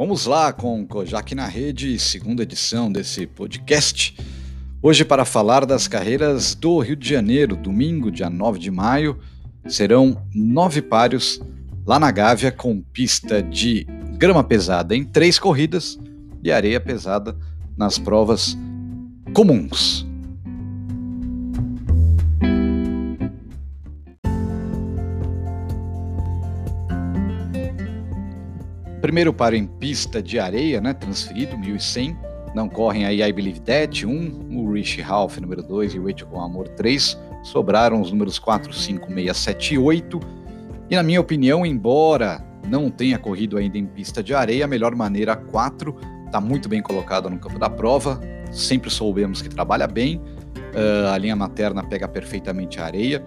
Vamos lá com Kojak na Rede, segunda edição desse podcast. Hoje, para falar das carreiras do Rio de Janeiro, domingo, dia 9 de maio, serão nove páreos lá na Gávea, com pista de grama pesada em três corridas e areia pesada nas provas comuns. Primeiro para em pista de areia, né, transferido, 1100. Não correm aí I Believe That, 1, um, o Rich Ralph, número 2, e o Wait com Amor, 3. Sobraram os números 4, 5, 6, 7 e 8. E na minha opinião, embora não tenha corrido ainda em pista de areia, a melhor maneira 4 está muito bem colocada no campo da prova. Sempre soubemos que trabalha bem. Uh, a linha materna pega perfeitamente a areia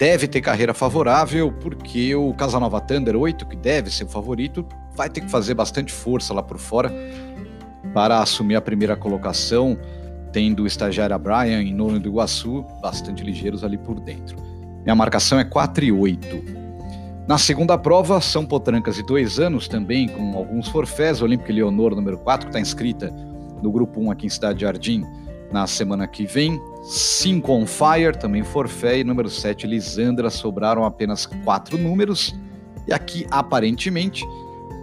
deve ter carreira favorável, porque o Casanova Thunder 8, que deve ser o favorito, vai ter que fazer bastante força lá por fora para assumir a primeira colocação, tendo o estagiário Brian em nono do Iguaçu, bastante ligeiros ali por dentro. Minha marcação é 4 e 8. Na segunda prova, são potrancas de dois anos, também com alguns forfés. Olímpica Leonor, número 4, que está inscrita no grupo 1 aqui em Cidade Jardim na semana que vem. 5 on fire, também forfé, e número 7, Lisandra, sobraram apenas quatro números. E aqui, aparentemente,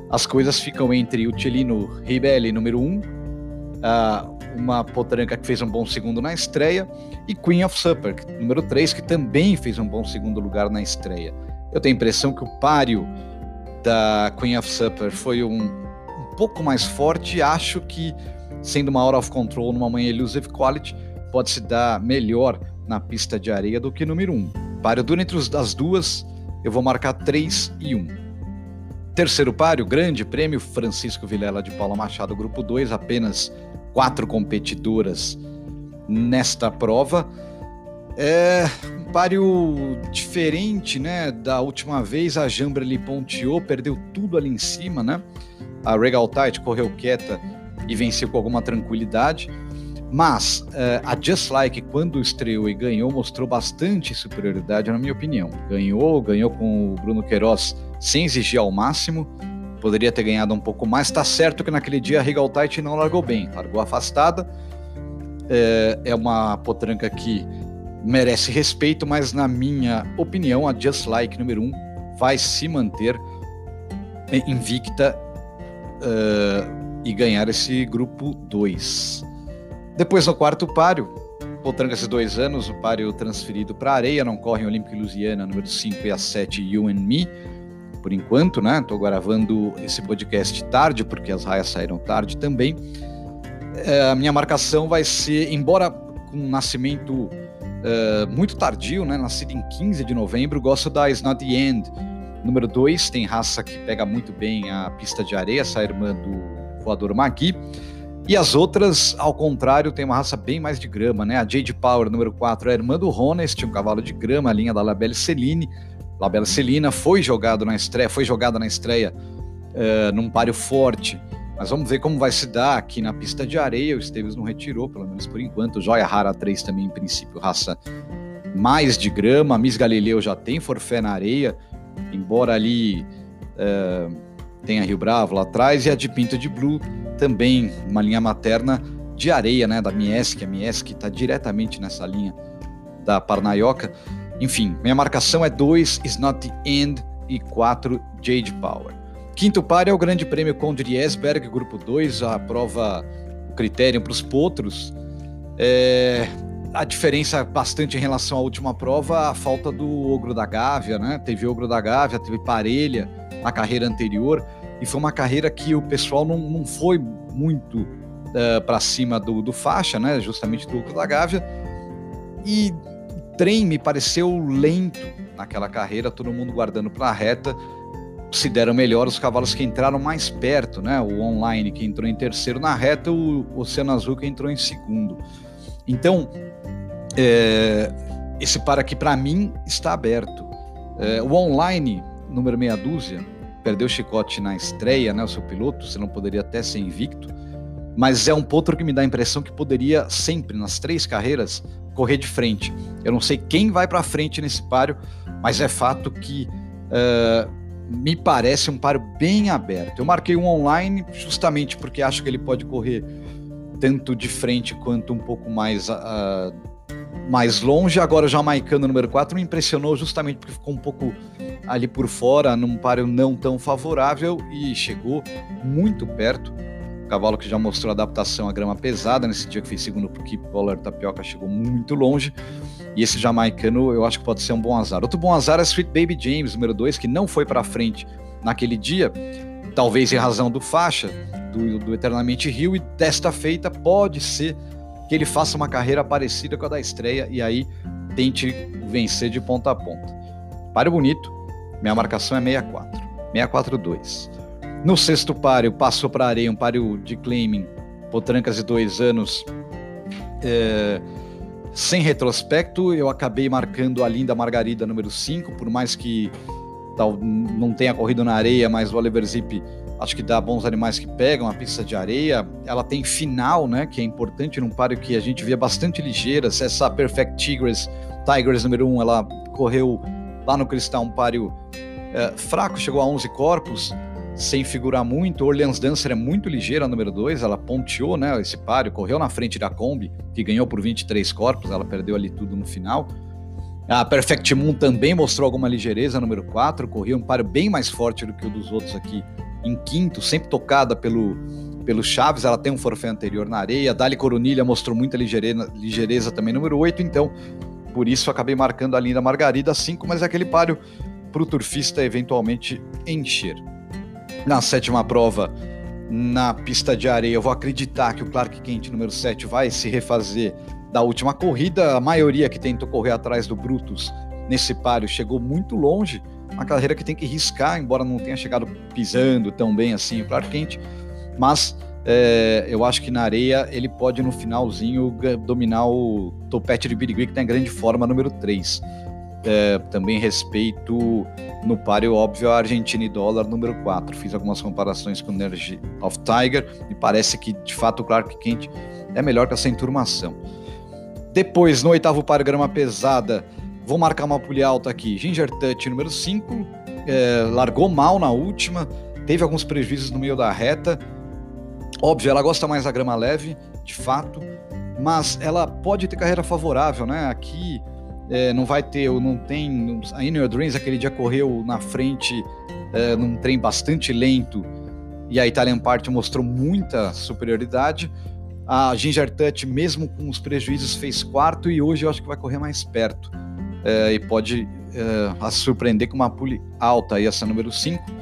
as coisas ficam entre o Tchelino Ribelli, número 1, um, uh, uma potranca que fez um bom segundo na estreia, e Queen of Supper, número 3, que também fez um bom segundo lugar na estreia. Eu tenho a impressão que o páreo da Queen of Supper foi um, um pouco mais forte, acho que sendo uma out of control numa manhã elusive quality, pode se dar melhor na pista de areia do que número 1. Um. Páreo duro entre as duas, eu vou marcar 3 e 1. Terceiro páreo, grande prêmio Francisco Vilela de Paula Machado, grupo 2, apenas quatro competidoras nesta prova. É um páreo diferente, né? Da última vez a Jambra ali ponteou, perdeu tudo ali em cima, né? A Regal Tide correu quieta e venceu com alguma tranquilidade. Mas uh, a Just Like, quando estreou e ganhou, mostrou bastante superioridade, na minha opinião. Ganhou, ganhou com o Bruno Queiroz sem exigir ao máximo. Poderia ter ganhado um pouco mais. Tá certo que naquele dia a Regal Tight não largou bem, largou afastada. É, é uma potranca que merece respeito, mas na minha opinião, a Just Like número 1 um, vai se manter invicta uh, e ganhar esse grupo 2. Depois no quarto páreo, Potranca esses dois anos, o páreo transferido para areia, não corre em Olímpica e Lusiana, número 5 e a 7, You and Me, por enquanto, né? Estou gravando esse podcast tarde, porque as raias saíram tarde também. É, a minha marcação vai ser, embora com um nascimento é, muito tardio, né? Nascido em 15 de novembro, gosto da Is Not The End. Número 2, tem raça que pega muito bem a pista de areia, essa irmã do voador Magui. E as outras, ao contrário, tem uma raça bem mais de grama, né? A Jade Power, número 4, é a irmã do Honest, um cavalo de grama, a linha da Labelle Celine. Labelle Celina foi jogado na estreia, foi jogada na estreia uh, num páreo forte. Mas vamos ver como vai se dar aqui na pista de areia. O Esteves não retirou, pelo menos por enquanto. Joia Rara 3 também, em princípio, raça mais de grama. Miss Galileu já tem forfé na areia, embora ali uh, tenha Rio Bravo lá atrás. E a de Pinto de Blue também uma linha materna de areia, né, da Miesk, a Miesk está diretamente nessa linha da Parnaioca. Enfim, minha marcação é 2, Is Not The End, e 4, Jade Power. Quinto par é o Grande Prêmio Conde de Esberg, grupo 2, a prova, o critério para os potros. É, a diferença bastante em relação à última prova, a falta do Ogro da Gávea, né? Teve Ogro da Gávea, teve Parelha na carreira anterior e foi uma carreira que o pessoal não, não foi muito uh, eh, para cima do, do faixa, né? Justamente do lucro da Gávea. E o trem me pareceu lento naquela carreira, todo mundo guardando para a reta. Se deram melhor os cavalos que entraram mais perto, né? O online que entrou em terceiro na reta, o Oceano Azul que entrou em segundo. Então, é, esse para aqui para mim está aberto. É, o online, número meia dúzia, perdeu o chicote na estreia, né, o seu piloto, você não poderia até ser invicto, mas é um potro que me dá a impressão que poderia sempre, nas três carreiras, correr de frente. Eu não sei quem vai para frente nesse páreo, mas é fato que uh, me parece um páreo bem aberto. Eu marquei um online justamente porque acho que ele pode correr tanto de frente quanto um pouco mais, uh, mais longe. Agora o jamaicano número 4 me impressionou justamente porque ficou um pouco ali por fora, num páreo não tão favorável e chegou muito perto. cavalo que já mostrou adaptação à grama pesada nesse dia que fez segundo pro Keep Pollard Tapioca chegou muito longe. E esse jamaicano eu acho que pode ser um bom azar. Outro bom azar é Sweet Baby James, número 2, que não foi para frente naquele dia, talvez em razão do faixa, do, do Eternamente Rio, e desta feita pode ser que ele faça uma carreira parecida com a da estreia e aí tente vencer de ponta a ponta. Páreo bonito, minha marcação é 64, 642. No sexto páreo, passou para areia, um páreo de claiming, potrancas de dois anos. É, sem retrospecto, eu acabei marcando a Linda Margarida número 5, por mais que tal, não tenha corrido na areia, mas o Oliver Zip acho que dá bons animais que pegam a pista de areia. Ela tem final, né, que é importante num páreo que a gente via bastante ligeiras. Essa Perfect Tigers, Tigers número 1, um, ela correu lá no Cristal um páreo é, fraco, chegou a 11 corpos sem figurar muito. Orleans Dancer é muito ligeira, número 2. Ela ponteou né, esse páreo, correu na frente da Kombi, que ganhou por 23 corpos. Ela perdeu ali tudo no final. A Perfect Moon também mostrou alguma ligeireza, número 4. Corria um páreo bem mais forte do que o dos outros aqui em quinto, sempre tocada pelo, pelo Chaves. Ela tem um forfé anterior na areia. Dali Coronilha mostrou muita ligeireza, ligeireza também, número 8. Então, por isso acabei marcando a linda Margarida 5, mas é aquele páreo para o turfista eventualmente encher na sétima prova na pista de areia. Eu vou acreditar que o Clark Kent número 7 vai se refazer da última corrida. A maioria que tentou correr atrás do Brutus nesse páreo chegou muito longe. Uma carreira que tem que riscar, embora não tenha chegado pisando tão bem assim o Clark Kent. Mas é, eu acho que na areia ele pode no finalzinho dominar o topete de Birigui, que está em grande forma, número 3. É, também respeito no páreo óbvio a Argentina e dólar número 4. Fiz algumas comparações com o Energy of Tiger e parece que de fato o Clark Kent é melhor que essa enturmação. Depois, no oitavo páreo grama pesada, vou marcar uma pulha alta aqui. Ginger Touch número 5, é, largou mal na última, teve alguns prejuízos no meio da reta. Óbvio, ela gosta mais da grama leve, de fato, mas ela pode ter carreira favorável, né? Aqui é, não vai ter, não tem. A In Dreams aquele dia correu na frente é, num trem bastante lento e a Italian Party mostrou muita superioridade. A Ginger Touch, mesmo com os prejuízos, fez quarto e hoje eu acho que vai correr mais perto é, e pode é, surpreender com uma pule alta aí, essa número 5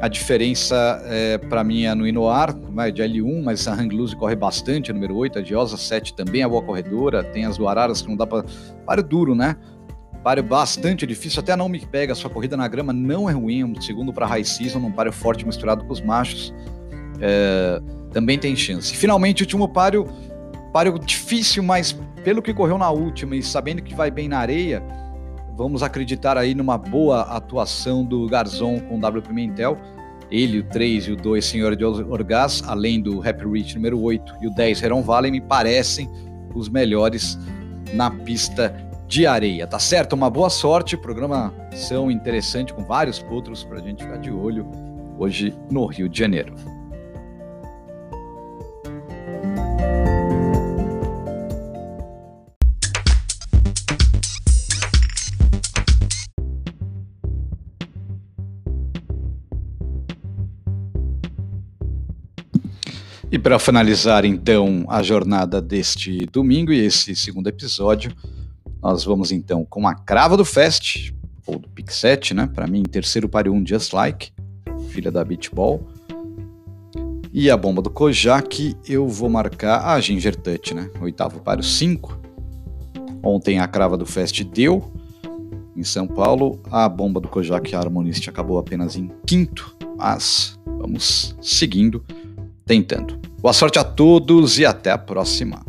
a diferença é, para mim é no Inoar, né, de L1, mas a Hang Loose corre bastante, a número 8, a Diosa 7 também é boa corredora, tem as do Araras que não dá para. Páreo duro, né? Páreo bastante difícil, até não me pega, sua corrida na grama não é ruim, um segundo para High Season, um páreo forte misturado com os machos, é, também tem chance. Finalmente, último páreo, páreo difícil, mas pelo que correu na última e sabendo que vai bem na areia, vamos acreditar aí numa boa atuação do Garzon com o W Pimentel. Ele, o 3 e o 2, Senhor de Orgaz, além do Happy Rich número 8 e o 10, Heron Valley, me parecem os melhores na pista de areia. Tá certo? Uma boa sorte. Programação interessante com vários potros para a gente ficar de olho hoje no Rio de Janeiro. E para finalizar então a jornada deste domingo e esse segundo episódio, nós vamos então com a crava do Fest, ou do Pick 7, né? Para mim, terceiro páreo 1, Just Like, filha da Beach Ball. E a bomba do Kojak, eu vou marcar a Ginger Touch, né? Oitavo páreo 5. Ontem a crava do Fest deu em São Paulo. A bomba do Kojak Harmonist acabou apenas em quinto, mas vamos seguindo tentando. Boa sorte a todos e até a próxima.